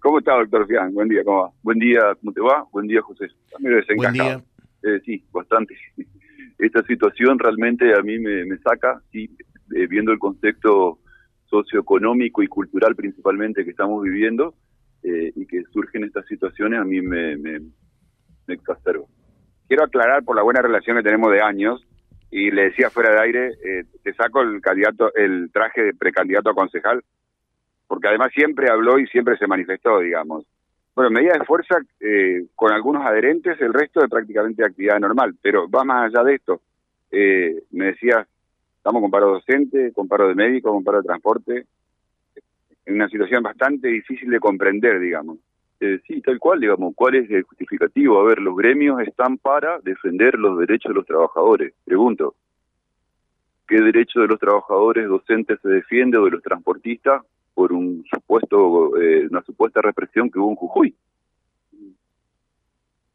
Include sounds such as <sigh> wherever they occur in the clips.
¿Cómo está, doctor Fian? Buen día, ¿cómo va? Buen día, ¿cómo te va? Buen día, José. Buen día. Eh, sí, bastante. <laughs> Esta situación realmente a mí me, saca, sí, eh, viendo el contexto socioeconómico y cultural principalmente que estamos viviendo eh, y que surgen estas situaciones, a mí me, me, me exacerbo. Quiero aclarar por la buena relación que tenemos de años y le decía fuera de aire, eh, te saco el candidato, el traje de precandidato a concejal, porque además siempre habló y siempre se manifestó, digamos. Bueno, medida de fuerza eh, con algunos adherentes, el resto de prácticamente actividad normal, pero va más allá de esto. Eh, me decías, estamos con paro docente, con paro de médico, con paro de transporte, en una situación bastante difícil de comprender, digamos. Eh, sí, tal cual, digamos, ¿cuál es el justificativo? A ver, los gremios están para defender los derechos de los trabajadores. Pregunto, ¿qué derecho de los trabajadores docentes se defiende o de los transportistas por un supuesto, eh, una supuesta represión que hubo en Jujuy?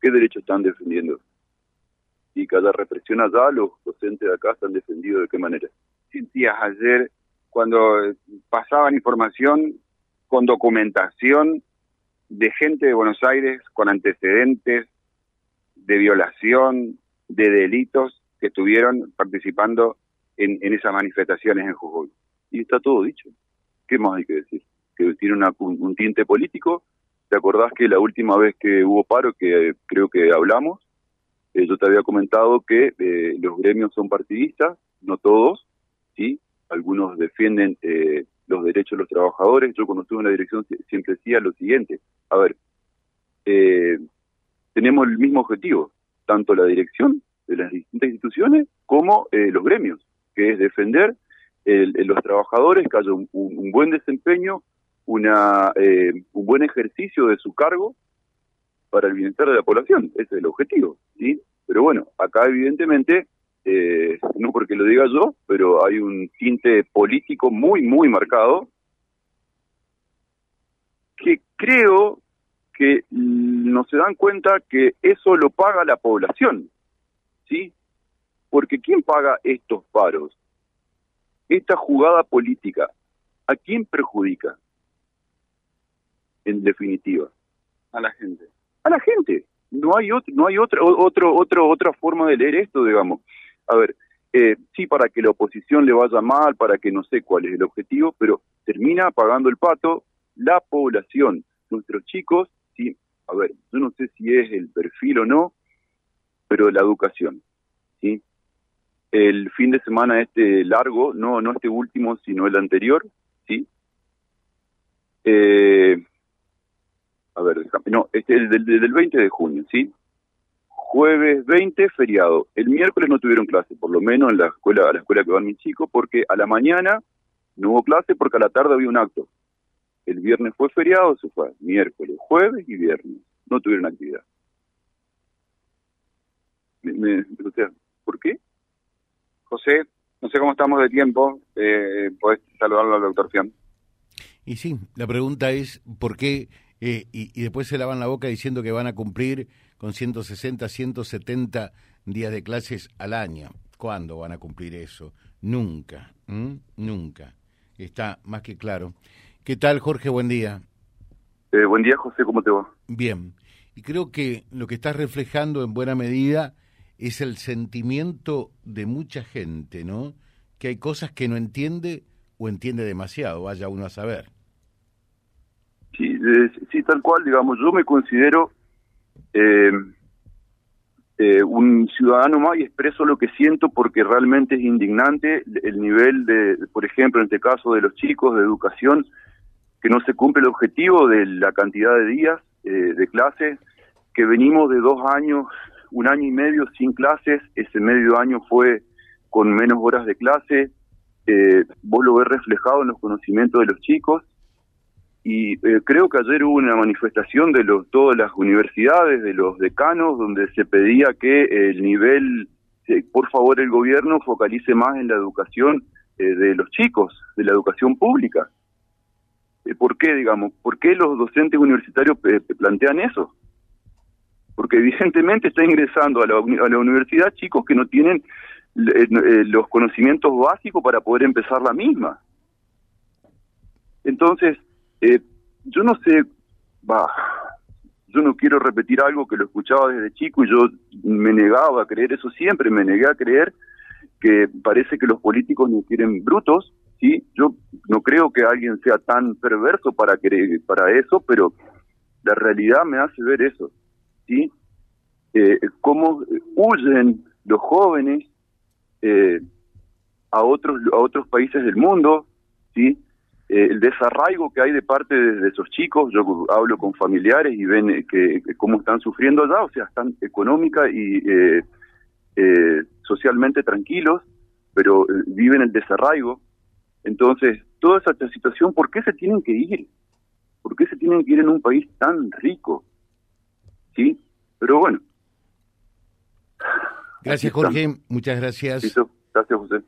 ¿Qué derecho están defendiendo? Y cada represión allá, los docentes de acá están defendidos de qué manera. Sentías ayer cuando pasaban información con documentación de gente de Buenos Aires con antecedentes de violación, de delitos que estuvieron participando en, esas manifestaciones en Jujuy. Y está todo dicho. ¿Qué más hay que decir? Que tiene un, tinte político. ¿Te acordás que la última vez que hubo paro, que creo que hablamos, eh, yo te había comentado que eh, los gremios son partidistas, no todos, ¿sí? Algunos defienden eh, los derechos de los trabajadores. Yo cuando estuve en la dirección siempre decía lo siguiente, a ver, eh, tenemos el mismo objetivo, tanto la dirección de las distintas instituciones como los gremios, que es defender el, los trabajadores, que haya un, buen desempeño, una, eh, un buen ejercicio de su cargo para el bienestar de la población. Ese es el objetivo, ¿sí? Pero bueno, acá evidentemente, no porque lo diga yo, pero hay un tinte político muy, muy marcado que creo que no se dan cuenta que eso lo paga la población, ¿sí? Porque ¿quién paga estos paros? Esta jugada política, ¿a quién perjudica? En definitiva, a la gente. A la gente. No hay otro, no hay otra, otro, otro, otra forma de leer esto, digamos. A ver, eh, sí para que la oposición le vaya mal, para que no sé cuál es el objetivo, pero termina pagando el pato la población, nuestros chicos, sí, a ver, yo no sé si es el perfil o no, pero la educación, ¿sí? El fin de semana este largo, no no este último, sino el anterior, ¿sí? Eh, a ver, no, este es del, del 20 de junio, ¿sí? Jueves 20, feriado. El miércoles no tuvieron clase, por lo menos en la escuela, a la escuela que van mis chicos, porque a la mañana no hubo clase porque a la tarde había un acto. El viernes fue feriado, se fue miércoles, jueves y viernes. No tuvieron actividad. Me, ¿Por qué? José, no sé cómo estamos de tiempo. Eh, Podés saludarlo al doctor Fian. Y sí, la pregunta es ¿por qué? Eh, y, después se lavan la boca diciendo que van a cumplir con 160, 170 días de clases al año. ¿Cuándo van a cumplir eso? Nunca, nunca. Está más que claro. ¿Qué tal, Jorge? Buen día. Eh, buen día, José, ¿cómo te va? Bien. Y creo que lo que estás reflejando en buena medida es el sentimiento de mucha gente, ¿no? Que hay cosas que no entiende o entiende demasiado, vaya uno a saber. Sí, sí tal cual, digamos, yo me considero eh, eh, un ciudadano más y expreso lo que siento porque realmente es indignante el nivel de, por ejemplo, en este caso de los chicos de educación, que no se cumple el objetivo de la cantidad de días eh, de clases, que venimos de dos años, un año y medio sin clases, ese medio año fue con menos horas de clase, eh, vos lo ves reflejado en los conocimientos de los chicos, y eh, creo que ayer hubo una manifestación de los, todas las universidades, de los decanos, donde se pedía que el nivel, por favor el gobierno focalice más en la educación de los chicos, de la educación pública. Eh, ¿Por qué, digamos? ¿Por qué los docentes universitarios eh, plantean eso? Porque evidentemente está ingresando a la, a la universidad chicos que no tienen eh, los conocimientos básicos para poder empezar la misma. Entonces, yo no sé va, yo no quiero repetir algo que lo escuchaba desde chico y yo me negaba a creer eso siempre, me negué a creer que parece que los políticos no quieren brutos, ¿sí? Yo no creo que alguien sea tan perverso para, creer, para eso, pero la realidad me hace ver eso, ¿sí? Eh, cómo huyen los jóvenes eh, a otros a otros países del mundo, ¿sí? Eh, el desarraigo que hay de parte de, esos chicos, yo hablo con familiares y ven eh, que, cómo están sufriendo allá, o sea, están económica y socialmente tranquilos, pero viven el desarraigo. Entonces, toda esa situación, ¿por qué se tienen que ir? ¿Por qué se tienen que ir en un país tan rico? ¿Sí? Pero bueno. Gracias, Jorge. Muchas gracias. Gracias, José.